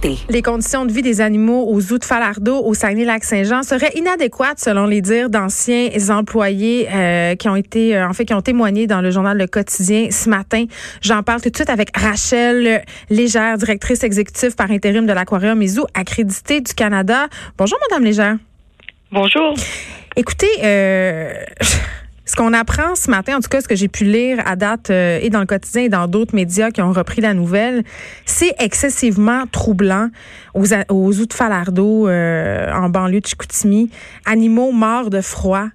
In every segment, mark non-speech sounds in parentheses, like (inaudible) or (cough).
santé. Les conditions de vie des animaux aux zoos de Falardeau, au Saguenay-Lac-Saint-Jean, seraient inadéquates selon les dires d'anciens employés euh, qui ont été, euh, en fait, qui ont témoigné dans le journal Le Quotidien ce matin. J'en parle tout de suite avec Rachel Légère, directrice exécutive par intérim de l'Aquarium et Zoo accrédité du Canada. Bonjour, Madame Légère. Bonjour. Écoutez, euh, (laughs) ce qu'on apprend ce matin, en tout cas ce que j'ai pu lire à date euh, et dans le quotidien et dans d'autres médias qui ont repris la nouvelle, c'est excessivement troublant aux, aux zoos de euh, en banlieue de Chicoutimi. Animaux morts de froid.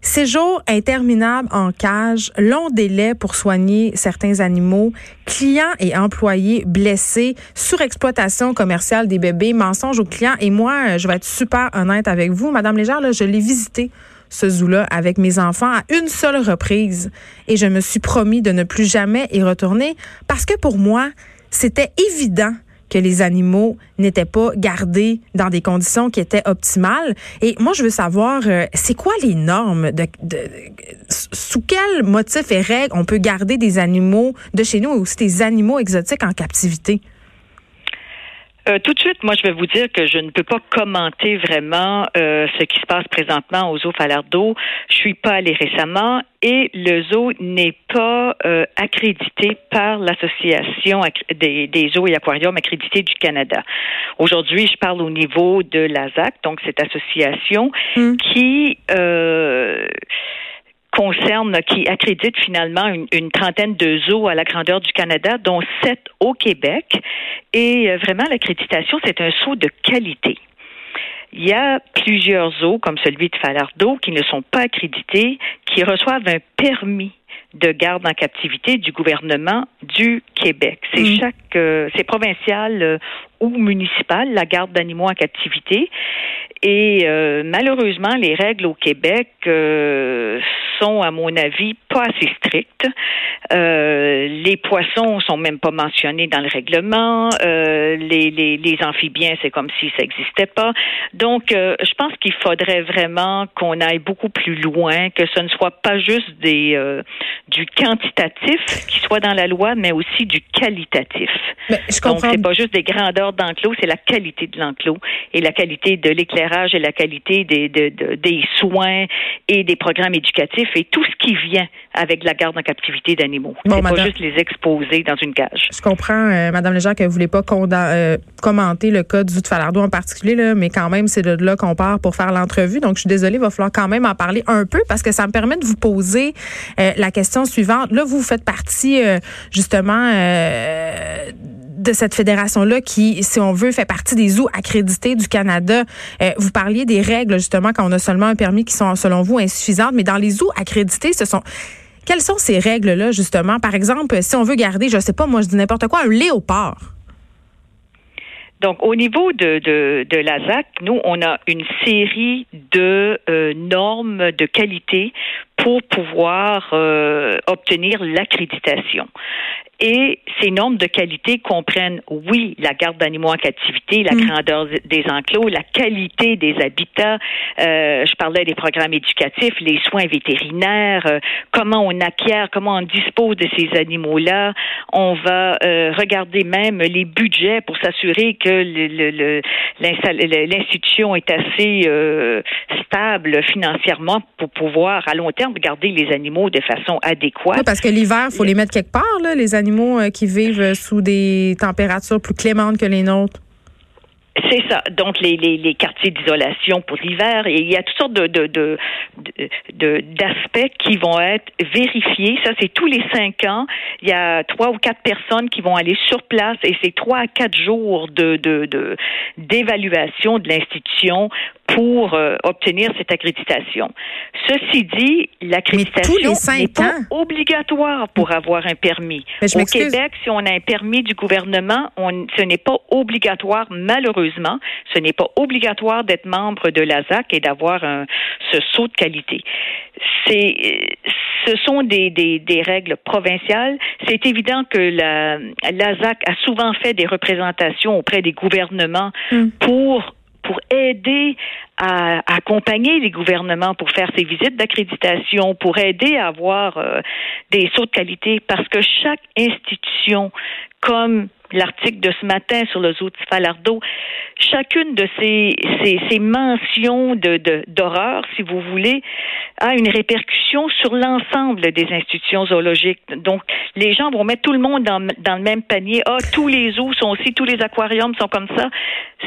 Séjour interminable en cage, long délai pour soigner certains animaux, clients et employés blessés, surexploitation commerciale des bébés, mensonges aux clients. Et moi, je vais être super honnête avec vous, Madame Légère, là, je l'ai visité ce zoo-là avec mes enfants à une seule reprise et je me suis promis de ne plus jamais y retourner parce que pour moi, c'était évident que les animaux n'étaient pas gardés dans des conditions qui étaient optimales. Et moi, je veux savoir, euh, c'est quoi les normes sous quel motif et règles on peut garder des animaux de chez nous et aussi des animaux exotiques en captivité? Euh, tout de suite, moi, je vais vous dire que je ne peux pas commenter vraiment euh, ce qui se passe présentement au zoo Falardeau. Je suis pas allée récemment et le zoo n'est pas euh, accrédité par l'association des, des, zoos et aquariums accrédités du Canada. Aujourd'hui, je parle au niveau de l'ASAC, donc cette association mmh. qui concerne, qui accrédite finalement une, une, trentaine de zoos à la grandeur du Canada, dont sept au Québec. Et euh, vraiment, l'accréditation, c'est un saut de qualité. Il y a plusieurs zoos, comme celui de Falardeau, qui ne sont pas accrédités, qui reçoivent un permis de garde en captivité du gouvernement du Québec. C'est mmh. chaque, euh, c'est provincial euh, ou municipal, la garde d'animaux en captivité. Et euh, malheureusement, les règles au Québec euh, sont, à mon avis, pas assez strictes. Euh, les poissons sont même pas mentionnés dans le règlement. Euh, les, les, les, amphibiens, c'est comme si ça n'existait pas. Donc, euh, je pense qu'il faudrait vraiment qu'on aille beaucoup plus loin, que ce ne soit pas juste des euh, du quantitatif qui soit dans la loi, mais aussi du qualitatif. Mais je comprends. Donc, c'est pas juste des grandeurs d'enclos, c'est la qualité de l'enclos et la qualité de l'éclairage et la qualité des, de, de, des soins et des programmes éducatifs et tout ce qui vient avec la garde en captivité d'animaux. Bon, c'est pas juste les exposer dans une cage. Je comprends, euh, Madame Léger, que vous voulez pas euh, commenter le cas du de Falardeau en particulier, là, mais quand même, c'est de là qu'on part pour faire l'entrevue. Donc, je suis désolée, il va falloir quand même en parler un peu parce que ça me permet de vous poser euh, la question suivante. Là, vous faites partie, euh, justement, de cette fédération-là qui, si on veut, fait partie des zoos accrédités du Canada. Euh, vous parliez des règles, justement, quand on a seulement un permis qui sont, selon vous, insuffisantes, mais dans les zoos accrédités, ce sont... Quelles sont ces règles-là, justement? Par exemple, si on veut garder, je sais pas, moi, je dis n'importe quoi, un léopard. Donc, au niveau de, de, de l'ASAC, nous, on a une série de euh, normes de qualité pour pouvoir euh, obtenir l'accréditation. Et ces normes de qualité comprennent, oui, la garde d'animaux en captivité, la mm. grandeur des enclos, la qualité des habitats. Euh, je parlais des programmes éducatifs, les soins vétérinaires, euh, comment on acquiert, comment on dispose de ces animaux-là. On va euh, regarder même les budgets pour s'assurer que l'institution est assez stable financièrement pour pouvoir à long terme garder les animaux de façon adéquate. Oui, parce que l'hiver, il faut les mettre quelque part, là, les animaux euh, qui vivent sous des températures plus clémentes que les nôtres? C'est ça. Donc les, les, les quartiers d'isolation pour l'hiver, et il y a toutes sortes de, de, de, de, d'aspects qui vont être vérifiés. Ça, c'est tous les cinq ans. Il y a trois ou quatre personnes qui vont aller sur place et c'est trois à quatre jours de d'évaluation de l'institution pour euh, obtenir cette accréditation. Ceci dit, l'accréditation n'est pas obligatoire pour avoir un permis. Au Québec, si on a un permis du gouvernement, on, ce n'est pas obligatoire, malheureusement, ce n'est pas obligatoire d'être membre de l'ASAC et d'avoir ce saut de qualité. C'est, ce sont des, des, des règles provinciales. C'est évident que la, l'ASAC a souvent fait des représentations auprès des gouvernements mm. pour pour aider à, accompagner les gouvernements pour faire ces visites d'accréditation, pour aider à avoir euh, des sauts de qualité, parce que chaque institution, comme l'article de ce matin sur le zoo de Falardeau, chacune de ces, ces, ces mentions de, d'horreur, si vous voulez, a une répercussion sur l'ensemble des institutions zoologiques. Donc, les gens vont mettre tout le monde dans, dans le même panier. Ah, tous les zoos sont aussi, tous les aquariums sont comme ça.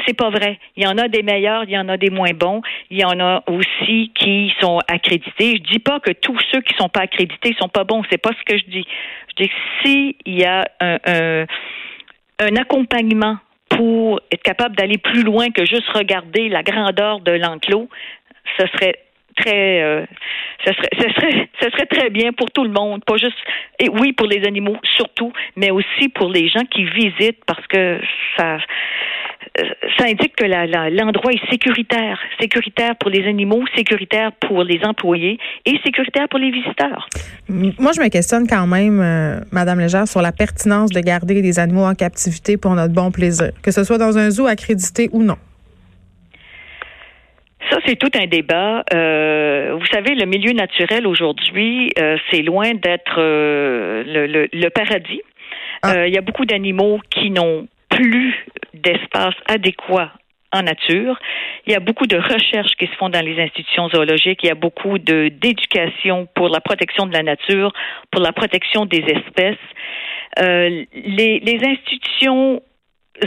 C'est pas vrai. Il y en a des meilleurs, il y en a des moins bons. Il y en a aussi qui sont accrédités. Je dis pas que tous ceux qui sont pas accrédités sont pas bons. C'est pas ce que je dis. Je dis que s'il y a un, un un accompagnement pour être capable d'aller plus loin que juste regarder la grandeur de l'enclos, ce serait très euh, serait ce serait très bien pour tout le monde. Pas juste et oui pour les animaux surtout mais aussi pour les gens qui visitent parce que ça ça indique que l'endroit est sécuritaire, sécuritaire pour les animaux, sécuritaire pour les employés et sécuritaire pour les visiteurs. Moi, je me questionne quand même, euh, Madame Légère, sur la pertinence de garder des animaux en captivité pour notre bon plaisir, que ce soit dans un zoo accrédité ou non. Ça, c'est tout un débat. Euh, vous savez, le milieu naturel aujourd'hui, c'est loin d'être le, paradis. Ah. Il y a beaucoup d'animaux qui n'ont plus d'espace adéquat en nature. Il y a beaucoup de recherches qui se font dans les institutions zoologiques. Il y a beaucoup de d'éducation pour la protection de la nature, pour la protection des espèces. Euh, les, les institutions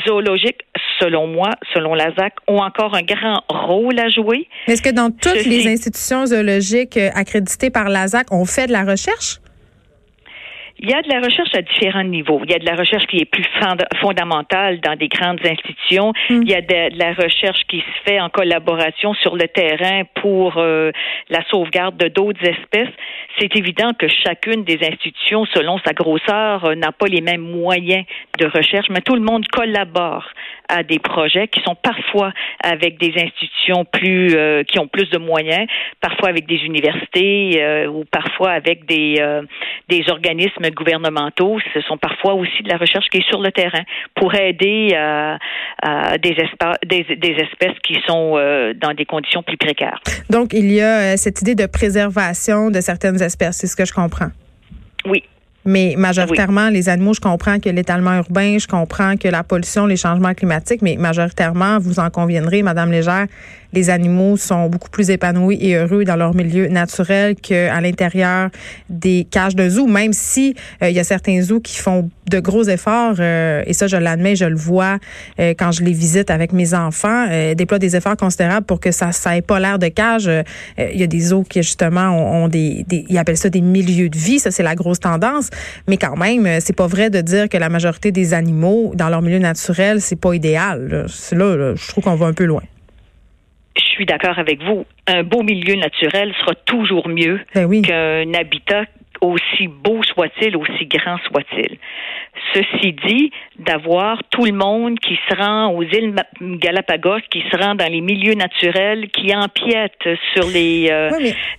zoologiques, selon moi, selon la ZAC, ont encore un grand rôle à jouer. Est-ce que dans toutes les institutions zoologiques euh, accréditées par la ZAC, on fait de la recherche? Il y a de la recherche à différents niveaux. Il y a de la recherche qui est plus fondamentale dans des grandes institutions. Hmm. Il y a de, la recherche qui se fait en collaboration sur le terrain pour euh, la sauvegarde de d'autres espèces. C'est évident que chacune des institutions, selon sa grosseur, euh, n'a pas les mêmes moyens de recherche, mais tout le monde collabore à des projets qui sont parfois avec des institutions plus euh, qui ont plus de moyens, parfois avec des universités ou parfois avec des des organismes gouvernementaux. Ce sont parfois aussi de la recherche qui est sur le terrain pour aider euh, des, des, espèces qui sont euh, dans des conditions plus précaires. Donc, il y a euh, cette idée de préservation de certaines espèces, c'est ce que je comprends. Oui, mais majoritairement, les animaux, je comprends que l'étalement urbain, je comprends que la pollution, les changements climatiques, mais majoritairement, vous en conviendrez, Madame Légère, les animaux sont beaucoup plus épanouis et heureux dans leur milieu naturel qu'à l'intérieur des cages de zoo, même si euh, il y a certains zoos qui font de gros efforts, euh, et ça, je l'admets, je le vois euh, quand je les visite avec mes enfants, déploient des efforts considérables pour que ça ça ait pas l'air de cage. Il y a des zoos qui, justement, ont, des, des, ils appellent ça des milieux de vie, ça, c'est la grosse tendance. Mais quand même, c'est pas vrai de dire que la majorité des animaux, dans leur milieu naturel, c'est pas idéal. Là. Là, là, je trouve qu'on va un peu loin je suis d'accord avec vous. Un beau milieu naturel sera toujours mieux ben qu'un habitat aussi beau soit-il, aussi grand soit-il. Ceci dit, d'avoir tout le monde qui se rend aux îles Galapagos, qui se rend dans les milieux naturels, qui empiète sur les, euh,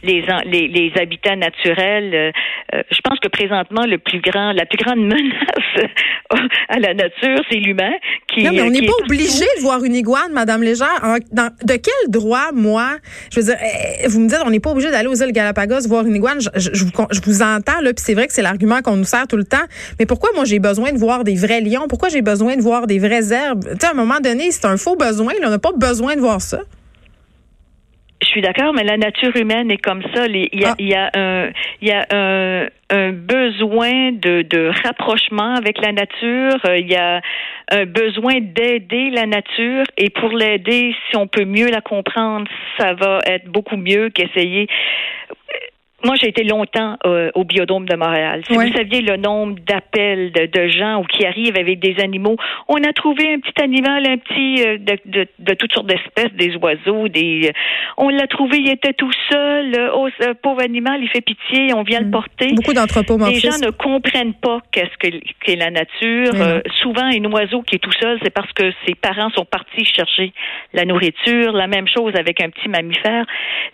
les, les, habitats naturels. Euh, euh, je pense que présentement, le plus grand, la plus grande (laughs) menace à la nature, c'est l'humain. Qui, non, mais on n'est pas obligé de voir une iguane, Madame Légère. de quel droit, moi, je veux dire, eh, vous me dites, on n'est pas obligé d'aller aux îles Galapagos voir une iguane. Je, je, vous, je vous entends, là, puis c'est vrai que c'est l'argument qu'on nous sert tout le temps. Mais pourquoi, moi, j'ai besoin de voir des vrais lions? Pourquoi j'ai besoin de voir des vraies herbes? Tu sais, à un moment donné, c'est un faux besoin. on n'a pas besoin de voir ça. Je suis d'accord, mais la nature humaine est comme ça. Il y a, il y a, un, il y a un, un besoin de, de rapprochement avec la nature. Il y a un besoin d'aider la nature. Et pour l'aider, si on peut mieux la comprendre, ça va être beaucoup mieux qu'essayer moi, j'ai été longtemps euh, au biodôme de Montréal. Si vous saviez le nombre d'appels de, de, gens ou qui arrivent avec des animaux, on a trouvé un petit animal, un petit euh, de, de, de, toutes sortes d'espèces, des oiseaux, des. Euh, on l'a trouvé, il était tout seul. oh, ce pauvre animal, il fait pitié, on vient le mm. porter. Beaucoup Les gens ne comprennent pas qu'est-ce que qu'est la nature. souvent, un oiseau qui est tout seul, c'est parce que ses parents sont partis chercher la nourriture. La même chose avec un petit mammifère.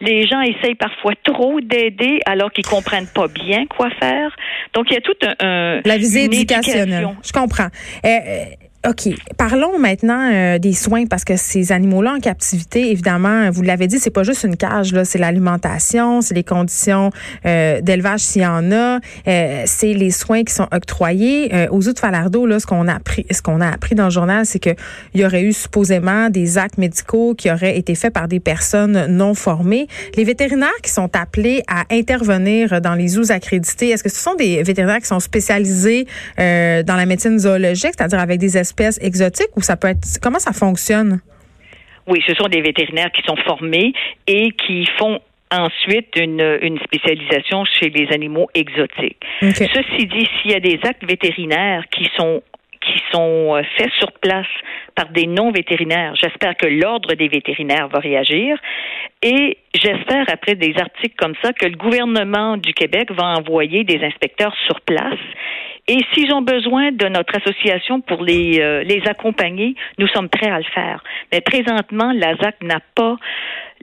Les gens essayent parfois trop d'aider alors qu'ils comprennent pas bien quoi faire. Donc il y a tout un, la visée éducationnelle. Je comprends. Euh, euh, OK. Parlons maintenant euh, des soins parce que ces animaux-là en captivité, évidemment, vous l'avez dit, c'est pas juste une cage, là, c'est l'alimentation, c'est les conditions euh, d'élevage s'il y en a, euh, c'est les soins qui sont octroyés. aux autres Falardeau, là, ce qu'on a appris, ce qu'on a appris dans le journal, c'est qu'il y aurait eu supposément des actes médicaux qui auraient été faits par des personnes non formées. Les vétérinaires qui sont appelés à intervenir dans les zoos accrédités, est-ce que ce sont des vétérinaires qui sont spécialisés dans la médecine zoologique, c'est-à-dire avec des exotiques ou ça peut être comment ça fonctionne? Oui, ce sont des vétérinaires qui sont formés et qui font ensuite une, une spécialisation chez les animaux exotiques. Ceci dit, s'il y a des actes vétérinaires qui sont qui sont euh, faits sur place par des non-vétérinaires. J'espère que l'Ordre des vétérinaires va réagir et j'espère, après des articles comme ça, que le gouvernement du Québec va envoyer des inspecteurs sur place et s'ils ont besoin de notre association pour les, euh, les accompagner, nous sommes prêts à le faire. Mais présentement, la ZAC n'a pas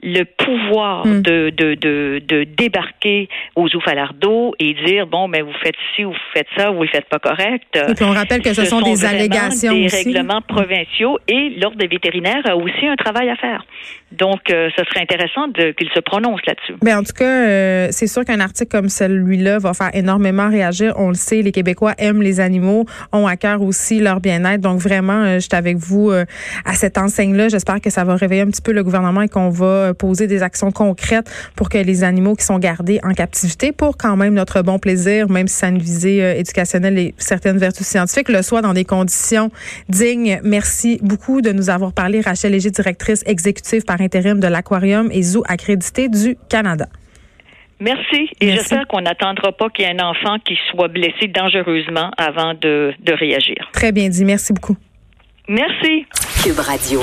le pouvoir hmm. de, de, de, de, débarquer aux Oufalardo et dire bon ben vous faites ci ou vous faites ça ou vous le faites pas correct. Et puis on rappelle que ce, sont, des allégations des règlements provinciaux et l'ordre des vétérinaires a aussi un travail à faire. Donc euh, ce serait intéressant qu'il se prononce là-dessus. Ben en tout cas euh, c'est sûr qu'un article comme celui-là va faire énormément réagir. On le sait, les Québécois aiment les animaux, ont à cœur aussi leur bien-être. Donc vraiment, euh, je suis avec vous à cette enseigne-là. J'espère que ça va réveiller un petit peu le gouvernement et qu'on va poser des actions concrètes pour que les animaux qui sont gardés en captivité, pour quand même notre bon plaisir, même si ça a une visée euh, éducationnelle et certaines vertus scientifiques, le soit dans des conditions dignes. Merci beaucoup de nous avoir parlé. Rachel Léger, directrice exécutive par intérim de l'Aquarium et Zoo accrédité du Canada. Merci. Et j'espère qu'on n'attendra pas qu'il y ait un enfant qui soit blessé dangereusement avant de, de réagir. Très bien dit. Merci beaucoup. Merci. Cube Radio.